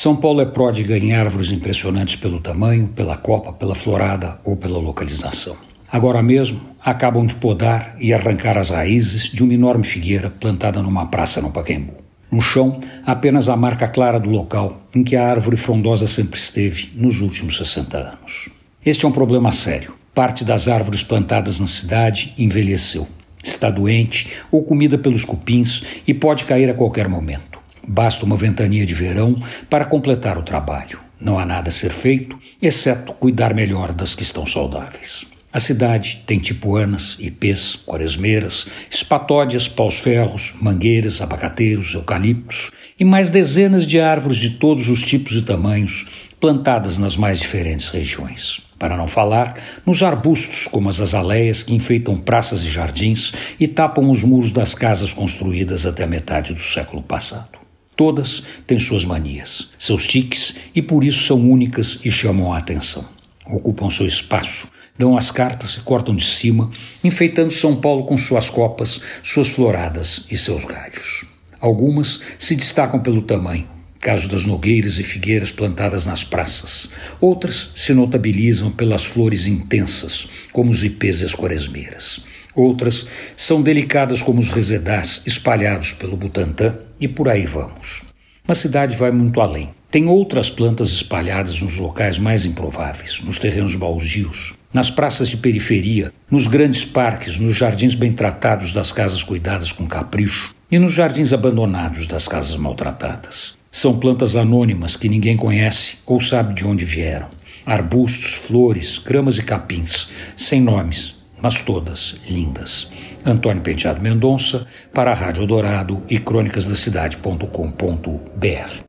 São Paulo é pródiga em árvores impressionantes pelo tamanho, pela copa, pela florada ou pela localização. Agora mesmo, acabam de podar e arrancar as raízes de uma enorme figueira plantada numa praça no Pacaembu. No chão, apenas a marca clara do local em que a árvore frondosa sempre esteve nos últimos 60 anos. Este é um problema sério. Parte das árvores plantadas na cidade envelheceu, está doente ou comida pelos cupins e pode cair a qualquer momento. Basta uma ventania de verão para completar o trabalho. Não há nada a ser feito, exceto cuidar melhor das que estão saudáveis. A cidade tem tipuanas, ipês, quaresmeiras, espatódias, paus-ferros, mangueiras, abacateiros, eucaliptos e mais dezenas de árvores de todos os tipos e tamanhos plantadas nas mais diferentes regiões. Para não falar nos arbustos como as azaleias que enfeitam praças e jardins e tapam os muros das casas construídas até a metade do século passado. Todas têm suas manias, seus tiques e por isso são únicas e chamam a atenção. Ocupam seu espaço, dão as cartas e cortam de cima, enfeitando São Paulo com suas copas, suas floradas e seus galhos. Algumas se destacam pelo tamanho, caso das nogueiras e figueiras plantadas nas praças. Outras se notabilizam pelas flores intensas, como os ipês e as quaresmeiras. Outras são delicadas como os resedás espalhados pelo Butantã e por aí vamos. Mas a cidade vai muito além. Tem outras plantas espalhadas nos locais mais improváveis, nos terrenos baldios, nas praças de periferia, nos grandes parques, nos jardins bem tratados das casas cuidadas com capricho e nos jardins abandonados das casas maltratadas. São plantas anônimas que ninguém conhece ou sabe de onde vieram. Arbustos, flores, gramas e capins, sem nomes, mas todas lindas. Antônio Penteado Mendonça, para a Rádio Dourado e crônicasdacidade.com.br.